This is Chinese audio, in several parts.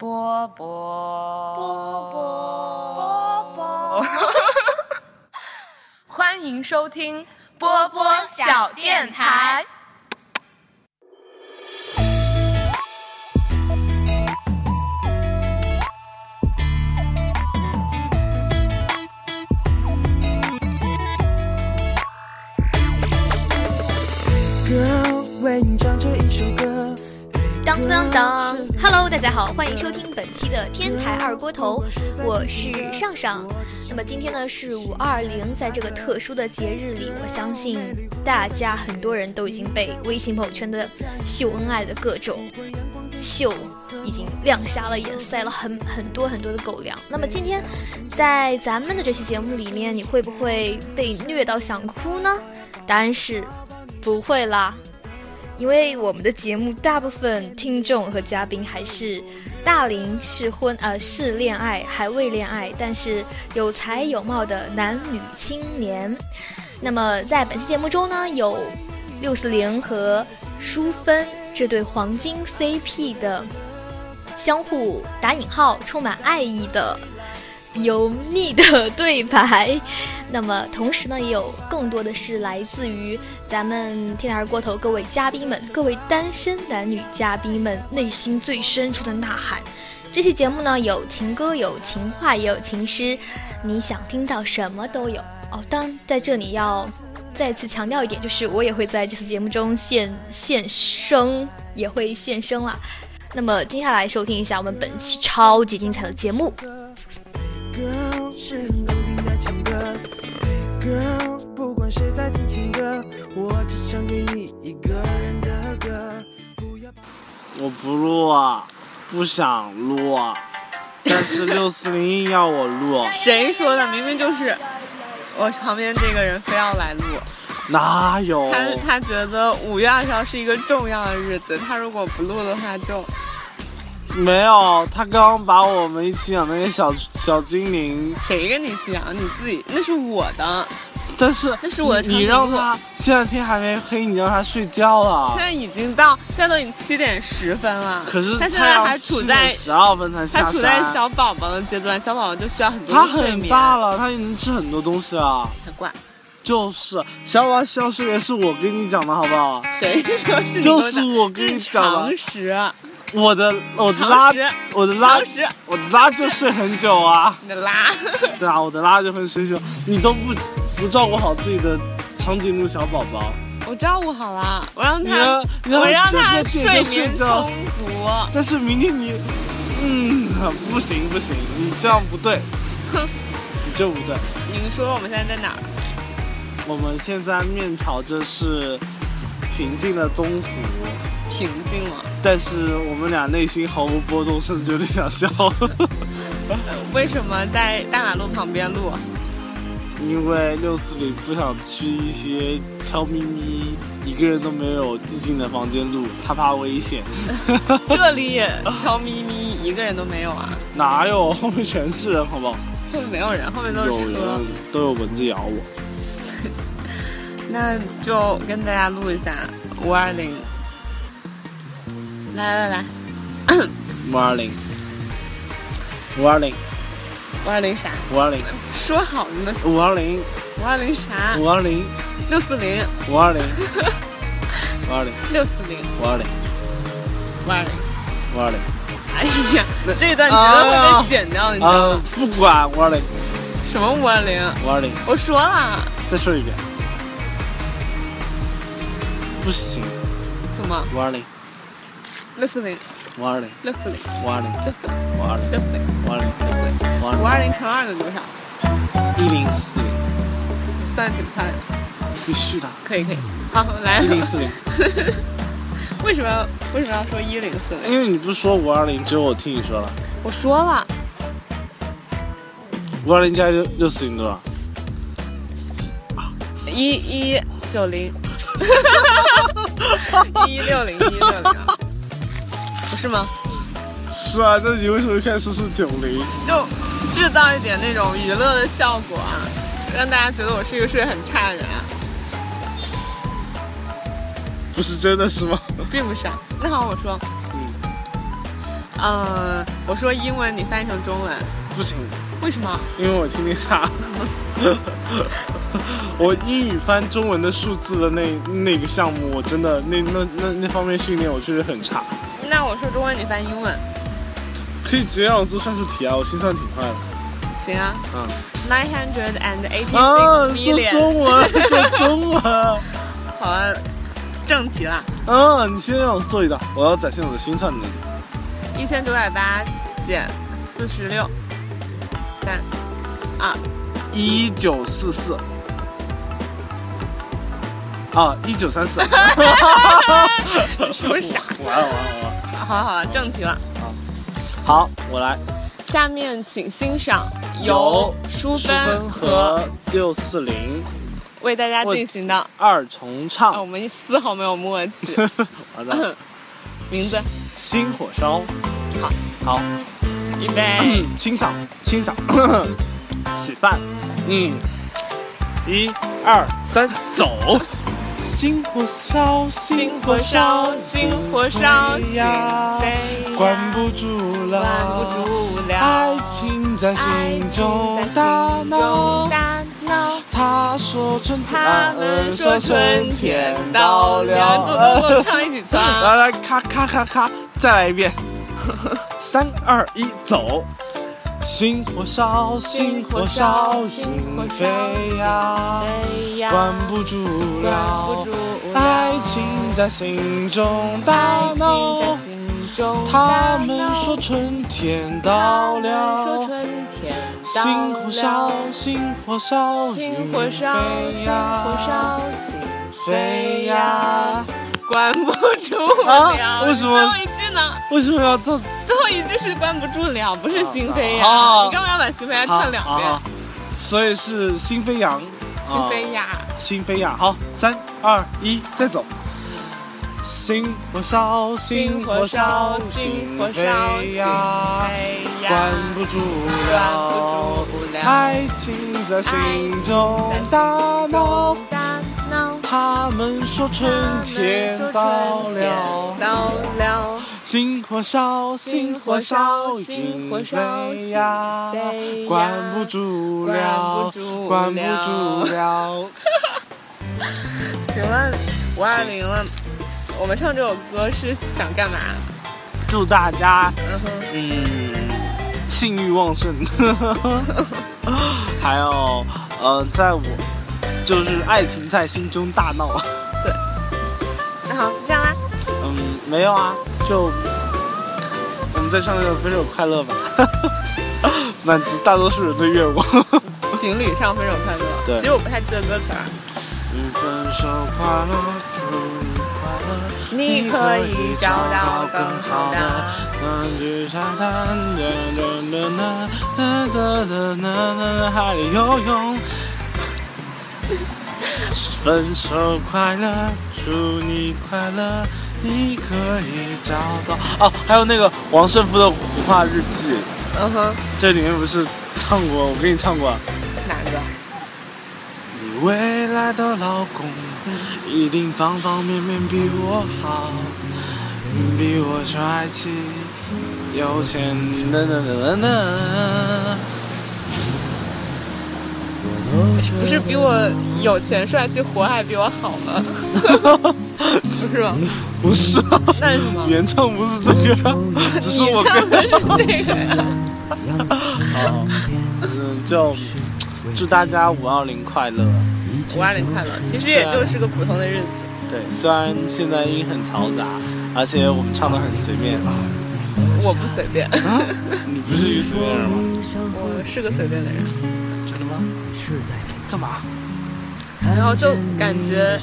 波波波波波，欢迎收听波波小电台。为你唱这一首歌。当当当！Hello，大家好，欢迎收听本期的天台二锅头，我是上上。那么今天呢是五二零，在这个特殊的节日里，我相信大家很多人都已经被微信朋友圈的秀恩爱的各种秀已经亮瞎了眼，塞了很很多很多的狗粮。那么今天在咱们的这期节目里面，你会不会被虐到想哭呢？答案是不会啦。因为我们的节目大部分听众和嘉宾还是大龄适婚呃是恋爱还未恋爱，但是有才有貌的男女青年。那么在本期节目中呢，有六四零和淑芬这对黄金 CP 的相互打引号充满爱意的。油腻的对白，那么同时呢，也有更多的是来自于咱们天台过头各位嘉宾们、各位单身男女嘉宾们内心最深处的呐喊。这期节目呢，有情歌，有情话，也有情诗，你想听到什么都有哦。当，在这里要再次强调一点，就是我也会在这次节目中现现声，也会现声啦。那么接下来收听一下我们本期超级精彩的节目。我不录啊，不想录啊，但是六四零硬要我录。谁说的？明明就是我旁边这个人非要来录。哪有？他他觉得五月二十号是一个重要的日子，他如果不录的话就。没有，他刚刚把我们一起养那个小小精灵。谁跟你一起养？你自己那是我的。但是那是我的。你让他现在天还没黑，你让他睡觉了。现在已经到，现在都已经七点十分了。可是他现在还处在十二分才下他处在小宝宝的阶段，小宝宝就需要很多。他很大了，他已经吃很多东西了。才怪。就是小宝宝需要睡眠，是我跟你讲的好不好？谁说是？就是我跟你讲的。常识。我的 我的拉我的拉我的拉就睡很久啊！你的拉？对啊，我的拉就会睡久。你都不不照顾好自己的长颈鹿小宝宝。我照顾好了，我让他我让他睡眠充足。但是明天你，嗯，不行不行，你这样不对。哼，你这不对。你们说我们现在在哪儿？我们现在面朝着是平静的东湖。平静了。但是我们俩内心毫无波动，甚至有点想笑。为什么在大马路旁边录？因为六四零不想去一些悄咪咪、一个人都没有、寂静的房间录，他怕危险。这里也悄咪咪，一个人都没有啊？哪有？后面全是人，好不好？后面没有人，后面都是车。有人，都有蚊子咬我。那就跟大家录一下五二零。来来来，五二零，五二零，五二零啥？五二零，说好了呢。五二零，五二零啥？五二零，六四零，五二零，五二零，六四零，五二零，五二零，五二零。哎呀，这一段绝对会被剪掉，你知道吗？不管五二零，什么五二零？五二零，我说了。再说一遍。不行。怎么？五二零。六四零，五二零，六四零，五二零，六四零，五二零，六四零，五二零，六四零，五二零乘二等于多少？一零四零，算的挺快的。必须的。可以可以，好来。一零四零。为什么要为什么要说一零四零？因为你不是说五二零，只有我听你说了。我说了。五二零加六六四零多少？一一九零。一六零一六零。不是吗？是啊，那你为什么开始说是九零？就制造一点那种娱乐的效果啊，让大家觉得我是一个睡很差的人啊。不是真的是吗？并不是啊。那好，我说，嗯，嗯，我说英文，你翻译成中文，不行，为什么？因为我听力差。我英语翻中文的数字的那那个项目，我真的那那那那方面训练，我确实很差。那我说中文，你翻英文，可以直接让我做算术题啊，我心算挺快的。行啊。嗯。Nine hundred and eighty 啊，six 说 million。中文，说中文。好了，正题啦。嗯，你先让我做一道，我要展现我的心算能力。一千九百八减四十六，三二一九四四。啊，一九三四。是不是傻？完了完了完了。好了好了，正题了。好，我来。下面请欣赏由淑淑芬芬和和六四零为大家进行的。二重啊，唱。我们丝毫没有默契。好的。名字心火烧。好，好，预备，清嗓，清嗓，起饭。嗯，一二三，走。星火烧，心火烧，心火烧，飞呀，关不住了，关不住了，爱情在心中大闹。大闹。他说春天，他们说春天到了。来来，咔咔咔咔，再来一遍。三二一，走。星火烧，星火烧，云飞呀，关不住了，爱情在心中大闹。他们说春天到了，星火烧，星火烧，星火烧，星火烧，星飞呀。关不住了，啊为什么最后一句呢？为什么要这？最后一句是关不住了，不是心飞扬。啊你干嘛要把心飞扬唱两遍？啊所以是心飞扬，心飞呀，心飞扬。好，三二一，再走。心火烧，心火烧，心飞呀，关不住了，爱情在心中大闹。他们说春天到了，到了，星火烧，星火烧，心火烧呀，关不住了，关不住了。请问，五二零了，我们唱这首歌是想干嘛？祝大家，嗯哼，嗯，性欲旺盛，还有，呃，在我就是爱情在心中大闹。对那好，就这样啦。嗯，没有啊，就我们再唱这个《分手快乐》吧，满足大多数人的愿望。情侣唱《分手快乐》，对其实我不太记得歌词儿。嗯，分手快乐，祝你快乐，你可以找到更好的。嗯，去沙滩，哒哒哒哒哒哒哒哒，海里游泳。分手快乐，祝你快乐，你可以找到。哦，还有那个王胜夫的《胡话日记》，嗯哼，这里面不是唱过？我给你唱过。哪个？你未来的老公一定方方面面比我好，比我帅气、有钱，等等等等等。不是比我有钱、帅气、活还比我好吗？不是吗？不是啊，那是什么？原唱不是这个，只是我跟你唱的是这个呀。好，嗯，就祝大家五二零快乐。五二零快乐，其实也就是个普通的日子。对，虽然现在音很嘈杂，而且我们唱的很随便。我不随便，你不是一个随便人吗？我是个随便的人。干嘛？然后就感觉，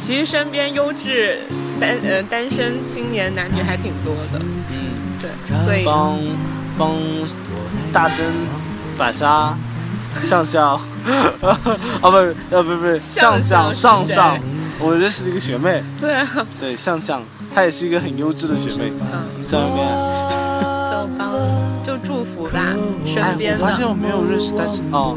其实身边优质单呃单身青年男女还挺多的。嗯，对，所以帮帮大真、板沙、向向，啊不是呃不是不是向向上上，我认识一个学妹，对。啊，对向向，她也是一个很优质的学妹，嗯，下面。就帮就祝福吧，哎身，边我发现的我没有认识单身哦，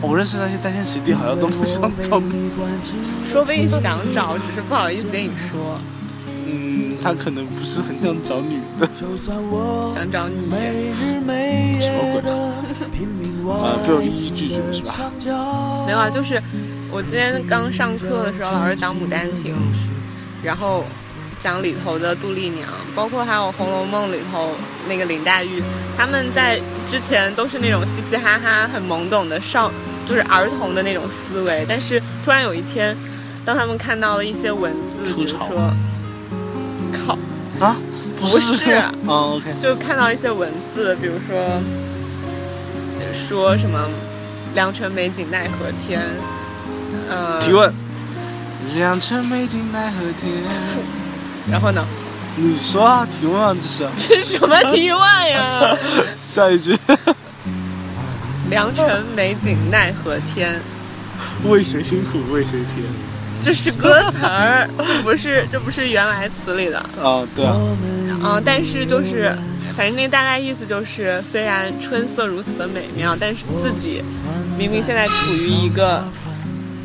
我认识那些单身学弟好像都不想找。说不定想找，只是不好意思跟你说。嗯，他可能不是很想找女的。想找你，什么鬼？呃，被我一一拒绝是吧？没有啊，就是我今天刚上课的时候，老师讲《牡丹亭》，然后讲里头的杜丽娘，包括还有《红楼梦》里头那个林黛玉，他们在之前都是那种嘻嘻哈哈、很懵懂的少，就是儿童的那种思维，但是突然有一天，当他们看到了一些文字，比如说，靠啊，不是，啊，OK，就看到一些文字，比如说。说什么“良辰美景奈何天”？呃，提问：“良辰美景奈何天？”然后呢？你说啊，提问啊，这是？这是什么提问呀？下一句：“ 良辰美景奈何天？为谁辛苦为谁甜？”这是歌词儿，这不是这不是原来词里的。啊，对啊。嗯，但是就是。反正那大概意思就是，虽然春色如此的美妙，但是自己明明现在处于一个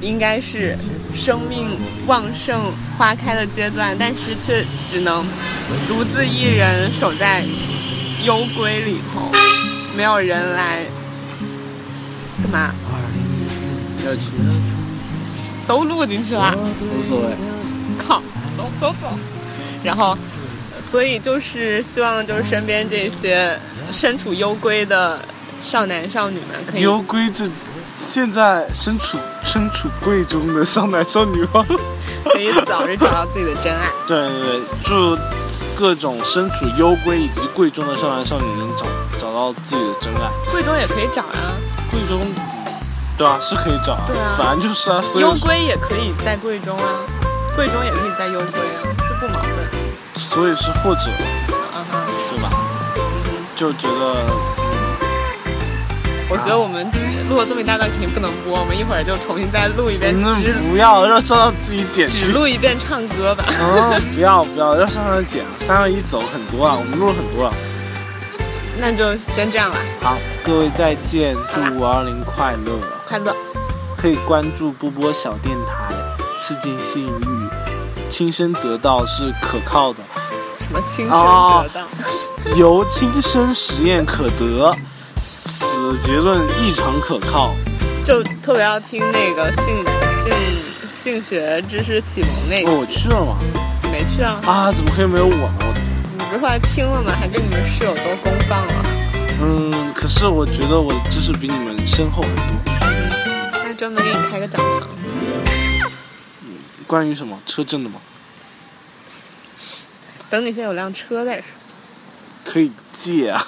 应该是生命旺盛、花开的阶段，但是却只能独自一人守在幽闺里头，没有人来干嘛？要亲都录进去了，无所谓。靠，走走走，然后。所以就是希望，就是身边这些身处幽闺的少男少女们，可以幽闺这现在身处身处贵中的少男少女吗？可以早日找到自己的真爱。对对对，祝各种身处幽闺以及贵中的少男少女能找找到自己的真爱。贵中也可以找啊。贵中，对啊，是可以找啊。对啊，反正就是啊。幽闺也可以在贵中啊，贵中也可以在幽闺啊，这不矛盾。所以是或者，对吧？就觉得，我觉得我们录了这么一大段，肯定不能播。我们一会儿就重新再录一遍。不要，让上上自己剪。只录一遍唱歌吧。嗯，不要不要，让上上剪。三二一，走，很多啊，我们录了很多了。那就先这样了。好，各位再见，祝五二零快乐。快乐。可以关注波波小电台，刺进性欲。亲身得到是可靠的，什么亲身得到？由亲身实验可得，此结论异常可靠。就特别要听那个性性性学知识启蒙那个。我去了吗？你没去啊？啊，怎么可以没有我呢？我的天！你不是后来听了吗？还跟你们室友都公放了。嗯，可是我觉得我的知识比你们深厚很多。那专门给你开个讲堂。嗯关于什么车震的吗？等你先有辆车再说。可以借啊。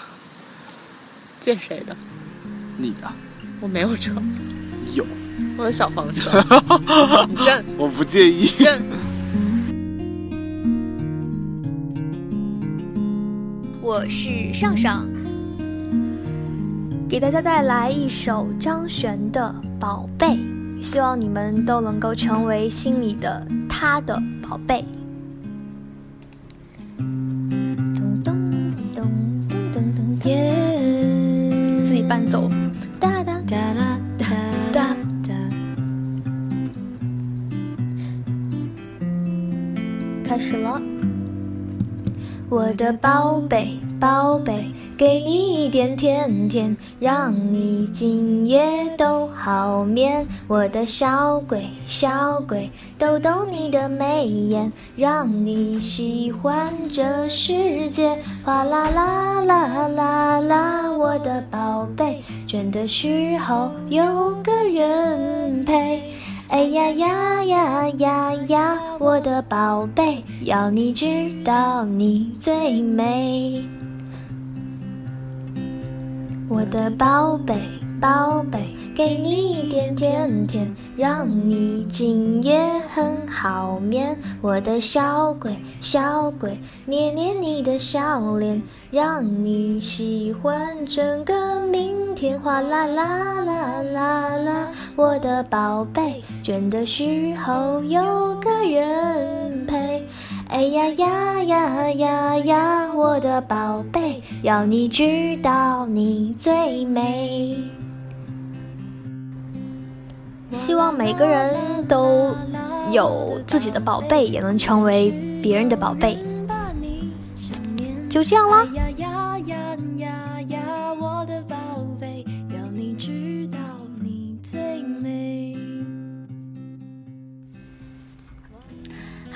借谁的？你的。我没有车。有。我有小黄车。你震。我不介意。认。我是上上，给大家带来一首张悬的《宝贝》。希望你们都能够成为心里的他的宝贝。自己伴奏。哒哒哒哒哒哒。开始了。我的宝贝，宝贝。给你一点甜甜，让你今夜都好眠。我的小鬼，小鬼，逗逗你的眉眼，让你喜欢这世界。哗啦啦啦啦啦，我的宝贝，倦的时候有个人陪。哎呀呀呀呀呀，我的宝贝，要你知道你最美。我的宝贝，宝贝，给你一点甜甜，让你今夜很好眠。我的小鬼，小鬼，捏捏你的小脸，让你喜欢整个明天。哗啦啦啦啦啦，我的宝贝，倦的时候有个人陪。哎呀呀呀呀呀，我的宝贝，要你知道你最美。希望每个人都有自己的宝贝，也能成为别人的宝贝。就这样啦。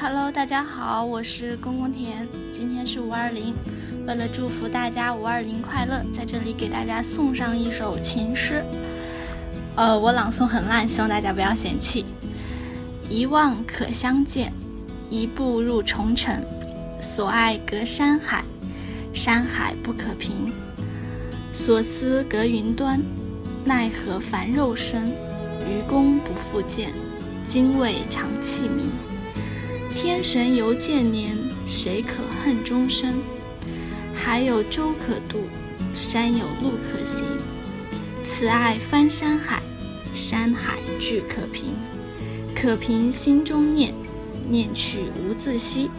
Hello，大家好，我是公公田，今天是五二零，为了祝福大家五二零快乐，在这里给大家送上一首情诗。呃，我朗诵很烂，希望大家不要嫌弃。一望可相见，一步入重尘，所爱隔山海，山海不可平。所思隔云端，奈何凡肉身，愚公不复见，精卫长气鸣。天神犹见年，谁可恨终生？海有舟可渡，山有路可行。此爱翻山海，山海俱可平。可平心中念，念去无自惜。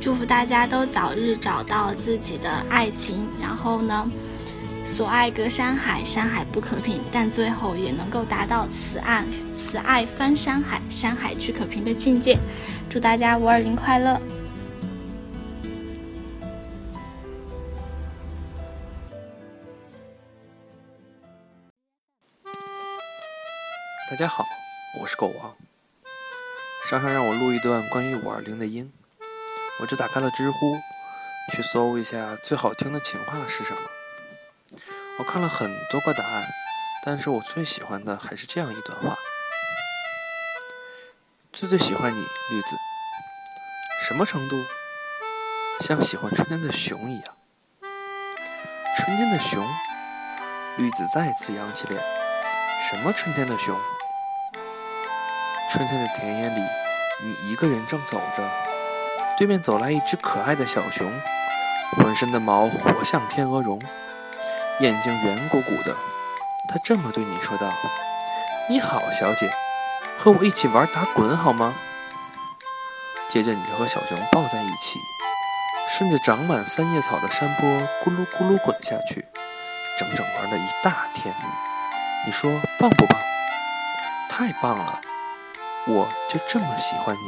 祝福大家都早日找到自己的爱情，然后呢？所爱隔山海，山海不可平，但最后也能够达到此岸此爱翻山海，山海俱可平的境界。祝大家五二零快乐！大家好，我是狗王。上上让我录一段关于五二零的音，我就打开了知乎，去搜一下最好听的情话是什么。我看了很多个答案，但是我最喜欢的还是这样一段话：最最喜欢你，绿子。什么程度？像喜欢春天的熊一样。春天的熊，绿子再次扬起脸。什么春天的熊？春天的田野里，你一个人正走着，对面走来一只可爱的小熊，浑身的毛活像天鹅绒。眼睛圆鼓鼓的，他这么对你说道：“你好，小姐，和我一起玩打滚好吗？”接着，你和小熊抱在一起，顺着长满三叶草的山坡咕噜咕噜滚下去，整整玩了一大天。你说棒不棒？太棒了！我就这么喜欢你。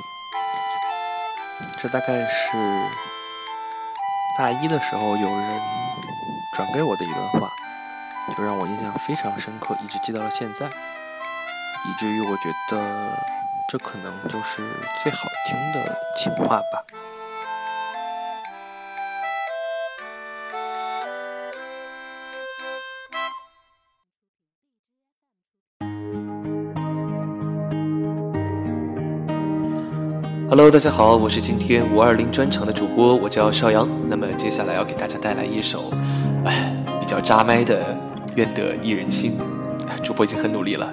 这大概是大一的时候有人。转给我的一段话，就让我印象非常深刻，一直记到了现在，以至于我觉得这可能就是最好听的情话吧。Hello，大家好，我是今天五二零专场的主播，我叫邵阳。那么接下来要给大家带来一首。哎，比较扎麦的，愿得一人心。主播已经很努力了。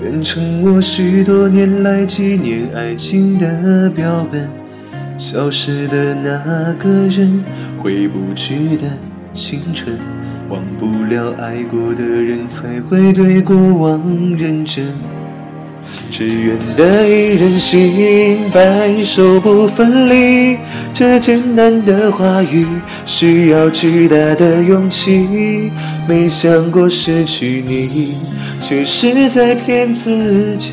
变成我许多年来纪念爱情的标本。消失的那个人，回不去的青春，忘不了爱过的人，才会对过往认真。只愿得一人心，白首不分离。这简单的话语，需要巨大的勇气。没想过失去你，却是在骗自己。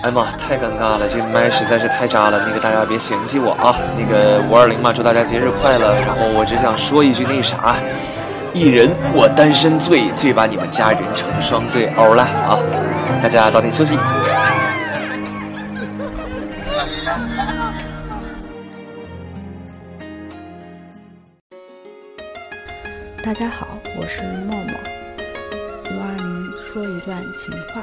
哎妈，太尴尬了，这麦实在是太渣了。那个大家别嫌弃我啊。那个五二零嘛，祝大家节日快乐。然后我只想说一句那啥，一人我单身醉，醉把你们家人成双对。欧了啊，大家早点休息。大家好，我是默默。五二零说一段情话。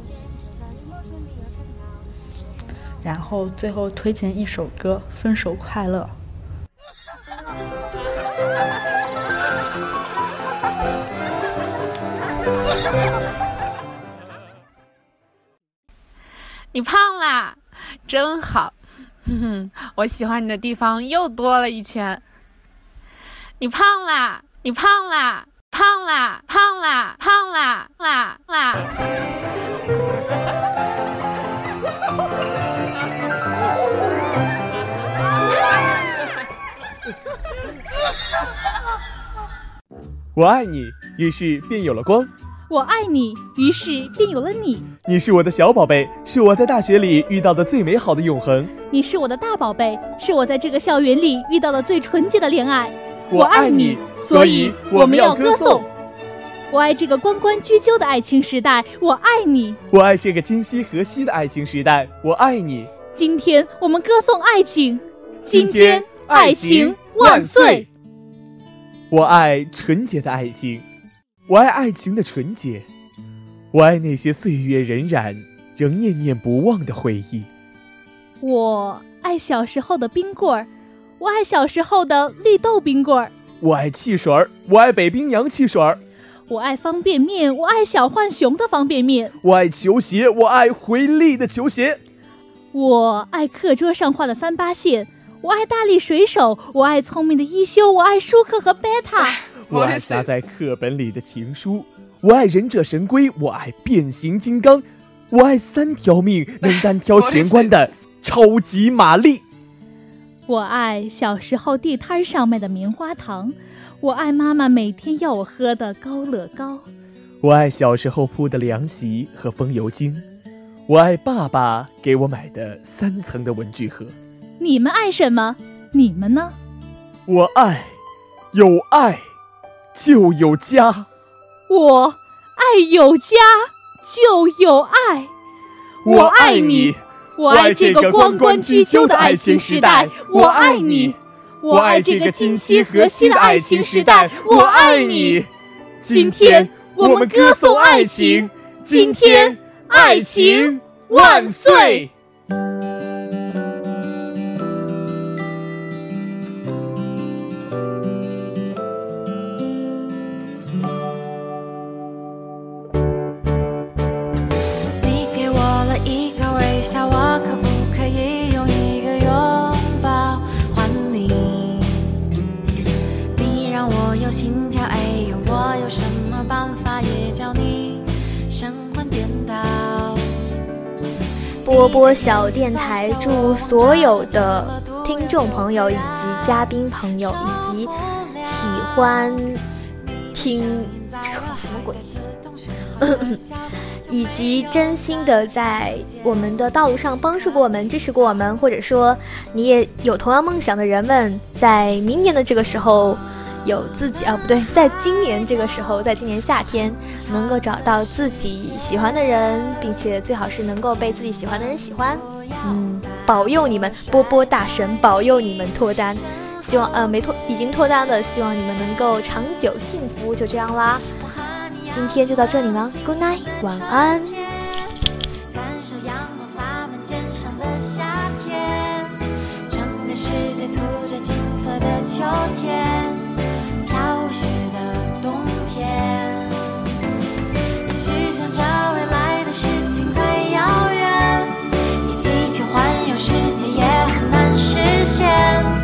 然后最后推荐一首歌《分手快乐》。你胖啦，真好，哼哼，我喜欢你的地方又多了一圈。你胖啦！你胖啦！胖啦！胖啦！胖啦！啦啦！我爱你，于是便有了光。我爱你，于是便有了你。你是我的小宝贝，是我在大学里遇到的最美好的永恒。你是我的大宝贝，是我在这个校园里遇到的最纯洁的恋爱。我爱你，所以我们要歌颂。我爱这个关关雎鸠的爱情时代，我爱你。我爱这个今夕何夕的爱情时代，我爱你。今天我们歌颂爱情，今天爱情万岁。我爱纯洁的爱情，我爱爱情的纯洁，我爱那些岁月荏苒仍念念不忘的回忆。我爱小时候的冰棍儿。我爱小时候的绿豆冰棍儿，我爱汽水儿，我爱北冰洋汽水儿，我爱方便面，我爱小浣熊的方便面，我爱球鞋，我爱回力的球鞋，我爱课桌上画的三八线，我爱大力水手，我爱聪明的一休，我爱舒克和贝塔，我爱夹在课本里的情书，我爱忍者神龟，我爱变形金刚，我爱三条命 能单挑全关的超级玛丽。我爱小时候地摊上卖的棉花糖，我爱妈妈每天要我喝的高乐高，我爱小时候铺的凉席和风油精，我爱爸爸给我买的三层的文具盒。你们爱什么？你们呢？我爱，有爱就有家。我爱有家就有爱。我爱你。我爱这个关关雎鸠的爱情时代，我爱你；我爱这个今夕何夕的爱情时代，我爱你。今天我们歌颂爱情，今天爱情万岁。播小电台祝所有的听众朋友以及嘉宾朋友以及喜欢听什么鬼，以及真心的在我们的道路上帮助过我们、支持过我们，或者说你也有同样梦想的人们，在明年的这个时候。有自己啊，不对，在今年这个时候，在今年夏天，能够找到自己喜欢的人，并且最好是能够被自己喜欢的人喜欢。嗯，保佑你们，波波大神保佑你们脱单。希望呃没脱已经脱单的，希望你们能够长久幸福。就这样啦，今天就到这里了，Good night，晚安。秋天。许想着未来的事情太遥远一起去环游世界也很难实现。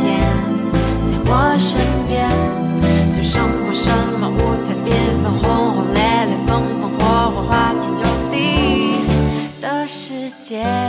见在我身边就胜过什么五彩缤纷轰轰烈烈风风火火花天酒地的世界。